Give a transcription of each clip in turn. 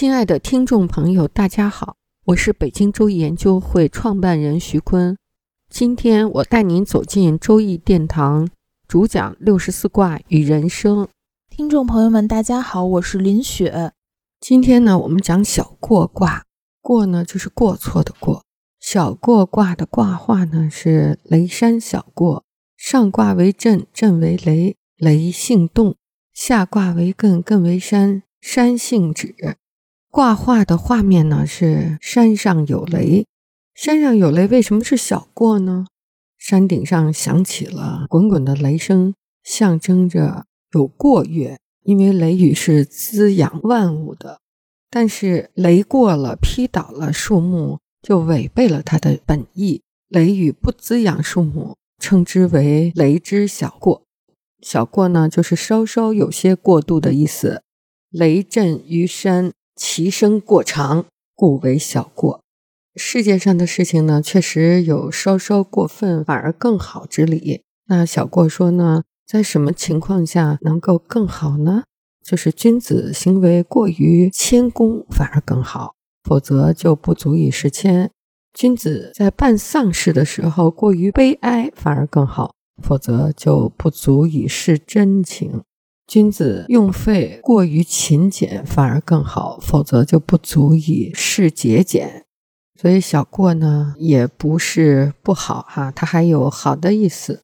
亲爱的听众朋友，大家好，我是北京周易研究会创办人徐坤。今天我带您走进周易殿堂，主讲六十四卦与人生。听众朋友们，大家好，我是林雪。今天呢，我们讲小过卦。过呢，就是过错的过。小过卦的卦画呢是雷山小过，上卦为震，震为雷，雷性动；下卦为艮，艮为山，山性止。挂画的画面呢是山上有雷，山上有雷，为什么是小过呢？山顶上响起了滚滚的雷声，象征着有过月，因为雷雨是滋养万物的。但是雷过了，劈倒了树木，就违背了它的本意。雷雨不滋养树木，称之为雷之小过。小过呢，就是稍稍有些过度的意思。雷震于山。其声过长，故为小过。世界上的事情呢，确实有稍稍过分反而更好之理。那小过说呢，在什么情况下能够更好呢？就是君子行为过于谦恭，反而更好；否则就不足以是谦。君子在办丧事的时候过于悲哀，反而更好；否则就不足以是真情。君子用费过于勤俭，反而更好；否则就不足以是节俭。所以小过呢，也不是不好哈，它还有好的意思。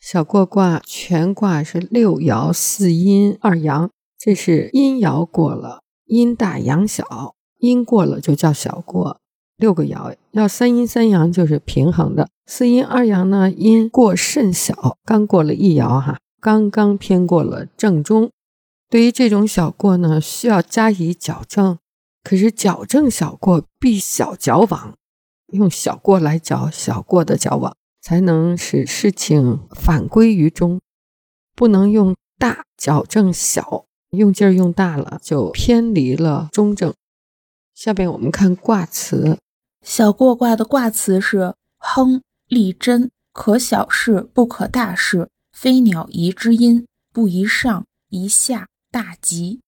小过卦全卦是六爻四阴二阳，这是阴爻过了，阴大阳小，阴过了就叫小过。六个爻要三阴三阳就是平衡的，四阴二阳呢，阴过甚小，刚过了一爻哈。刚刚偏过了正中，对于这种小过呢，需要加以矫正。可是矫正小过必小矫枉，用小过来矫小过的矫枉，才能使事情反归于中。不能用大矫正小，用劲儿用大了就偏离了中正。下边我们看卦辞，小过卦的卦辞是：亨，利贞，可小事，不可大事。飞鸟宜之音，不宜上，宜下，大吉。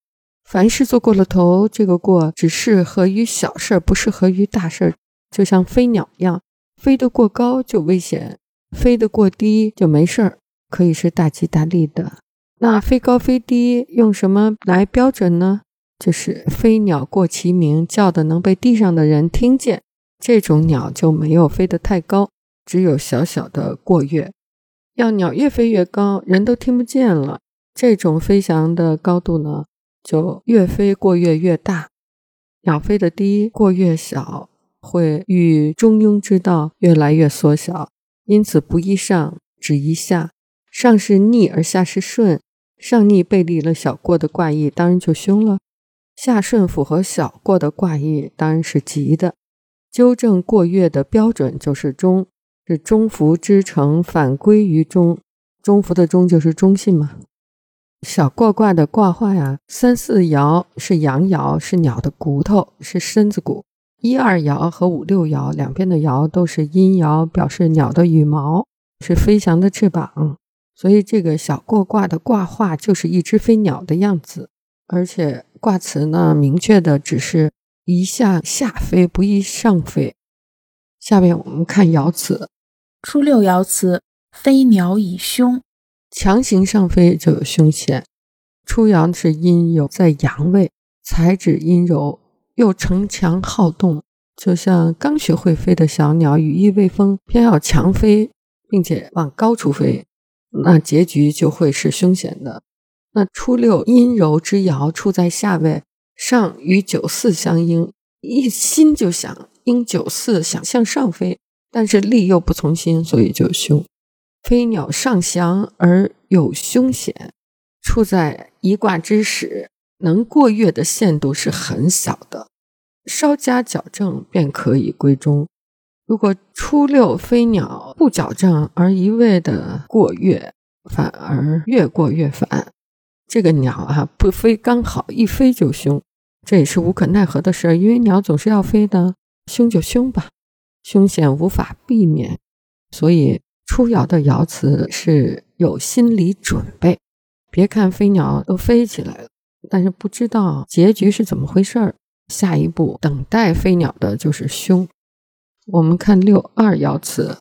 凡事做过了头，这个过只适合于小事儿，不适合于大事儿。就像飞鸟一样，飞得过高就危险，飞得过低就没事儿，可以是大吉大利的。那飞高飞低用什么来标准呢？就是飞鸟过其鸣，叫的能被地上的人听见。这种鸟就没有飞得太高，只有小小的过跃。要鸟越飞越高，人都听不见了。这种飞翔的高度呢，就越飞过越越大。鸟飞得低，过越小，会与中庸之道越来越缩小。因此，不宜上，只宜下。上是逆而下是顺，上逆背离了小过的卦意，当然就凶了；下顺符合小过的卦意，当然是吉的。纠正过越的标准就是中。是中孚之成，反归于中。中孚的中就是中性嘛。小过卦的卦画呀，三四爻是阳爻，是鸟的骨头，是身子骨；一二爻和五六爻两边的爻都是阴爻，表示鸟的羽毛，是飞翔的翅膀。所以这个小过卦的卦画就是一只飞鸟的样子。而且卦辞呢，明确的只是一向下飞，不宜上飞。下面我们看爻辞。初六爻辞：飞鸟以凶，强行上飞就有凶险。初爻是阴有在阳位，才指阴柔，又逞强好动，就像刚学会飞的小鸟，羽翼未丰，偏要强飞，并且往高处飞，那结局就会是凶险的。那初六阴柔之爻处在下位，上与九四相应，一心就想应九四，想向上飞。但是力又不从心，所以就凶。飞鸟上翔而有凶险。处在一卦之时，能过月的限度是很小的，稍加矫正便可以归中。如果初六飞鸟不矫正而一味的过月，反而越过越反。这个鸟啊，不飞刚好，一飞就凶，这也是无可奈何的事儿。因为鸟总是要飞的，凶就凶吧，凶险无法避免。所以出爻的爻辞是有心理准备。别看飞鸟都飞起来了，但是不知道结局是怎么回事儿。下一步等待飞鸟的就是凶。我们看六二爻辞，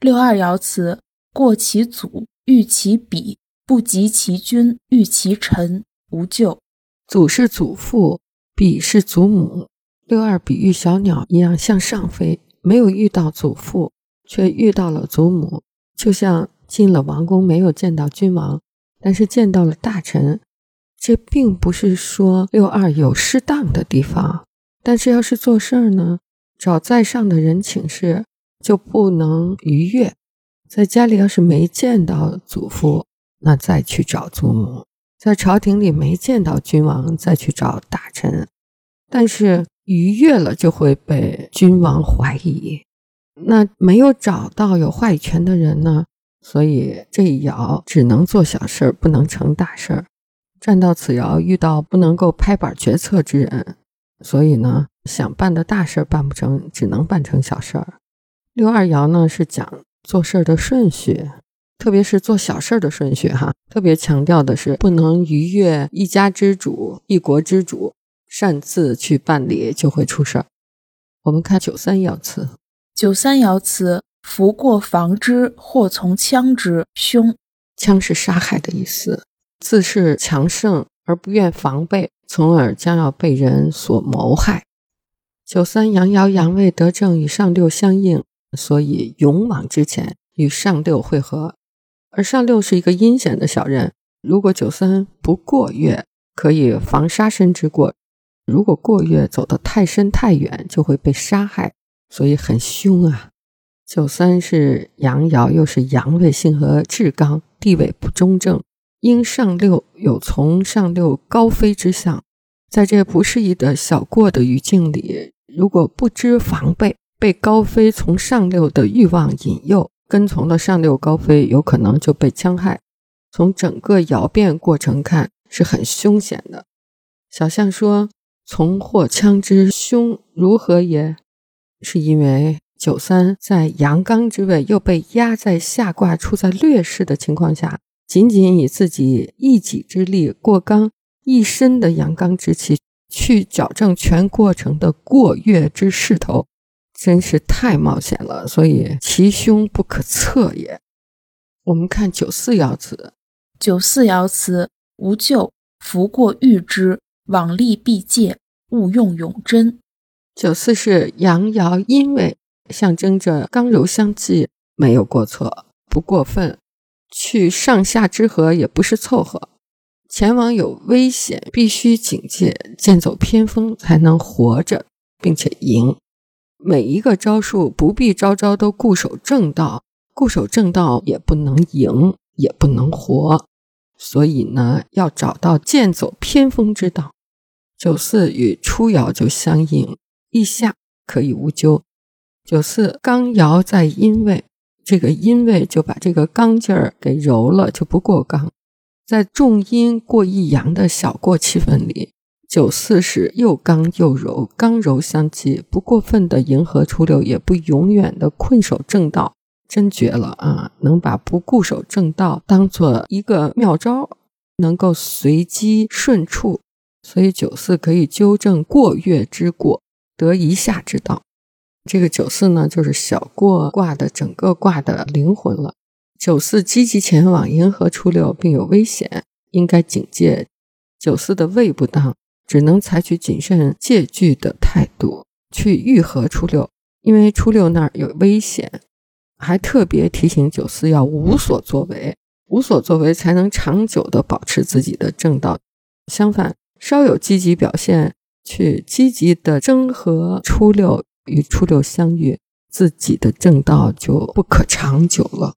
六二爻辞：过其祖，遇其彼，不及其君，遇其臣，无咎。祖是祖父，彼是祖母。六二比喻小鸟一样向上飞，没有遇到祖父，却遇到了祖母，就像进了王宫没有见到君王，但是见到了大臣。这并不是说六二有失当的地方，但是要是做事儿呢？找在上的人请示，就不能逾越。在家里要是没见到祖父，那再去找祖母；在朝廷里没见到君王，再去找大臣。但是逾越了，就会被君王怀疑。那没有找到有话语权的人呢？所以这一爻只能做小事儿，不能成大事儿。站到此爻，遇到不能够拍板决策之人。所以呢，想办的大事儿办不成，只能办成小事儿。六二爻呢是讲做事儿的顺序，特别是做小事儿的顺序哈，特别强调的是不能逾越一家之主、一国之主，擅自去办理就会出事儿。我们看九三爻辞，九三爻辞：福过防之，祸从枪之，凶。枪是杀害的意思，自恃强盛而不愿防备。从而将要被人所谋害。九三阳爻阳位得正与上六相应，所以勇往直前与上六会合。而上六是一个阴险的小人，如果九三不过月，可以防杀身之过；如果过月走得太深太远，就会被杀害，所以很凶啊。九三是阳爻，又是阳位，性和至刚，地位不中正。因上六有从上六高飞之象，在这不适宜的小过的语境里，如果不知防备，被高飞从上六的欲望引诱，跟从了上六高飞，有可能就被戕害。从整个爻变过程看，是很凶险的。小象说：“从祸枪之凶如何也？”是因为九三在阳刚之位，又被压在下卦，处在劣势的情况下。仅仅以自己一己之力过刚，一身的阳刚之气去矫正全过程的过月之势头，真是太冒险了。所以其凶不可测也。我们看九四爻辞，九四爻辞无咎，福过遇之，往利必戒，勿用永贞。九四是阳爻阴位，象征着刚柔相济，没有过错，不过分。去上下之和也不是凑合，前往有危险，必须警戒，剑走偏锋才能活着，并且赢。每一个招数不必招招都固守正道，固守正道也不能赢，也不能活。所以呢，要找到剑走偏锋之道。九四与初爻就相应，意下可以无咎。九四刚爻在阴位。这个阴位就把这个刚劲儿给柔了，就不过刚。在重阴过一阳的小过气氛里，九四是又刚又柔，刚柔相济，不过分的迎合初六，也不永远的困守正道，真绝了啊！能把不固守正道当做一个妙招，能够随机顺处，所以九四可以纠正过月之过，得一下之道。这个九四呢，就是小过卦的整个卦的灵魂了。九四积极前往，迎合初六，并有危险，应该警戒。九四的位不当，只能采取谨慎戒惧的态度去愈合初六，因为初六那儿有危险。还特别提醒九四要无所作为，无所作为才能长久的保持自己的正道。相反，稍有积极表现，去积极的征和初六。与初六相遇，自己的正道就不可长久了。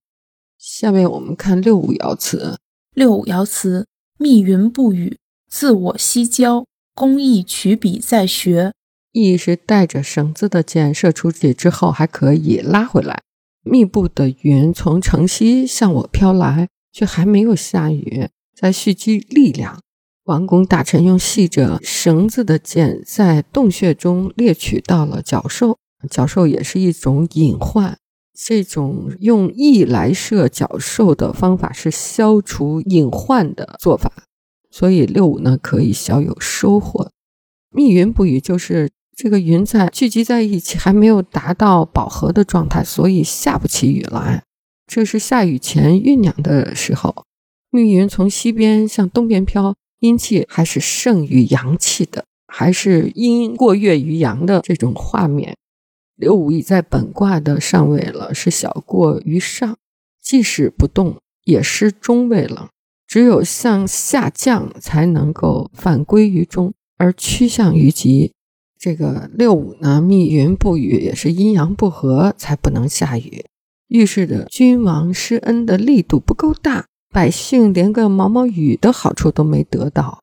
下面我们看六五爻辞：六五爻辞，密云不雨，自我西郊，工艺取笔在学。意是带着绳子的箭射出去之后还可以拉回来。密布的云从城西向我飘来，却还没有下雨，在蓄积力量。王公大臣用系着绳子的箭在洞穴中猎取到了角兽，角兽也是一种隐患。这种用翼来射角兽的方法是消除隐患的做法，所以六五呢可以小有收获。密云不雨就是这个云在聚集在一起，还没有达到饱和的状态，所以下不起雨来。这是下雨前酝酿的时候。密云从西边向东边飘，阴气还是胜于阳气的，还是阴过月于阳的这种画面。六五已在本卦的上位了，是小过于上，即使不动也失中位了。只有向下降才能够反归于中，而趋向于极。这个六五呢，密云不雨，也是阴阳不和才不能下雨。预示着君王施恩的力度不够大，百姓连个毛毛雨的好处都没得到。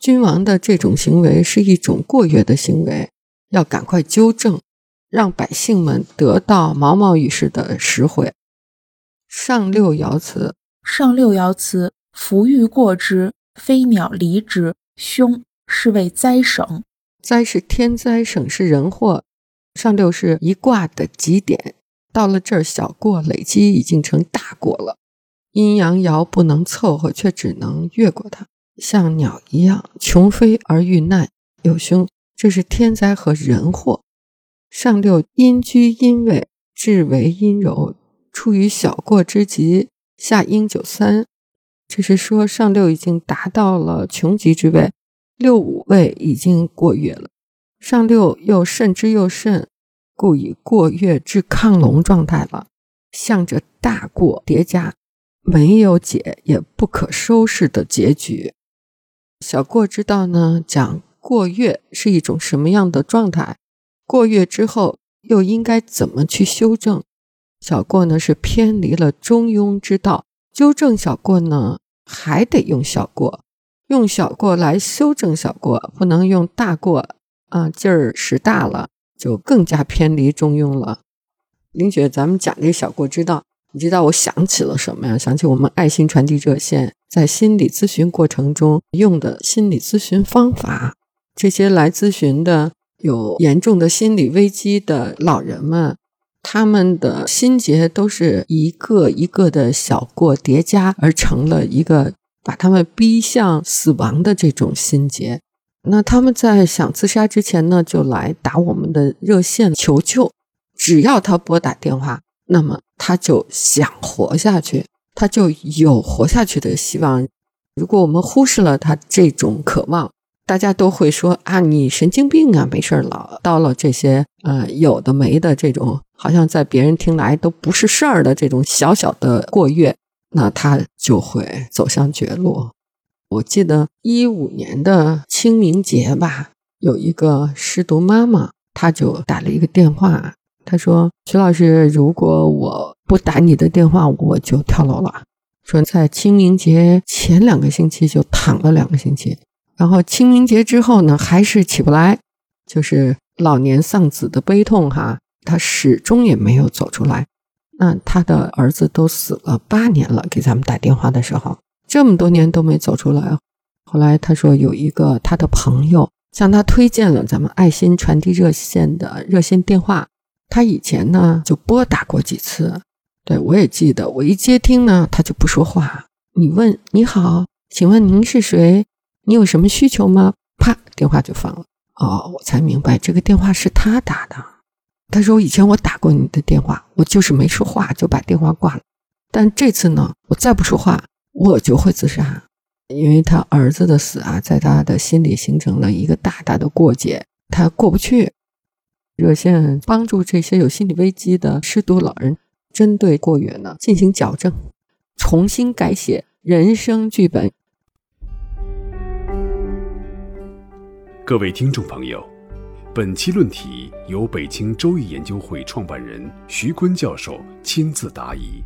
君王的这种行为是一种过越的行为，要赶快纠正。让百姓们得到毛毛雨似的实惠。上六爻辞：上六爻辞，福欲过之，飞鸟离之，凶，是谓灾省。灾是天灾，省是人祸。上六是一卦的极点，到了这儿，小过累积已经成大过了。阴阳爻不能凑合，却只能越过它，像鸟一样穷飞而遇难，有凶。这是天灾和人祸。上六阴居阴位，至为阴柔，处于小过之极。下阴九三，这是说上六已经达到了穷极之位，六五位已经过月了。上六又甚之又甚，故以过月至亢龙状态了，向着大过叠加，没有解也不可收拾的结局。小过之道呢，讲过月是一种什么样的状态？过月之后又应该怎么去修正？小过呢是偏离了中庸之道，纠正小过呢还得用小过，用小过来修正小过，不能用大过啊，劲儿使大了就更加偏离中庸了。林雪，咱们讲这小过之道，你知道我想起了什么呀？想起我们爱心传递热线在心理咨询过程中用的心理咨询方法，这些来咨询的。有严重的心理危机的老人们，他们的心结都是一个一个的小过叠加而成了一个把他们逼向死亡的这种心结。那他们在想自杀之前呢，就来打我们的热线求救。只要他拨打电话，那么他就想活下去，他就有活下去的希望。如果我们忽视了他这种渴望，大家都会说啊，你神经病啊，没事儿老叨唠这些呃有的没的这种，好像在别人听来都不是事儿的这种小小的过月，那他就会走向绝路。我记得一五年的清明节吧，有一个失独妈妈，她就打了一个电话，他说：“徐老师，如果我不打你的电话，我就跳楼了。”说在清明节前两个星期就躺了两个星期。然后清明节之后呢，还是起不来，就是老年丧子的悲痛哈，他始终也没有走出来。那他的儿子都死了八年了，给咱们打电话的时候，这么多年都没走出来。后来他说有一个他的朋友向他推荐了咱们爱心传递热线的热线电话，他以前呢就拨打过几次，对我也记得，我一接听呢他就不说话。你问你好，请问您是谁？你有什么需求吗？啪，电话就放了。哦，我才明白这个电话是他打的。他说：“以前我打过你的电话，我就是没说话就把电话挂了。但这次呢，我再不说话，我就会自杀，因为他儿子的死啊，在他的心里形成了一个大大的过节，他过不去。热线帮助这些有心理危机的失独老人，针对过远呢进行矫正，重新改写人生剧本。”各位听众朋友，本期论题由北京周易研究会创办人徐坤教授亲自答疑。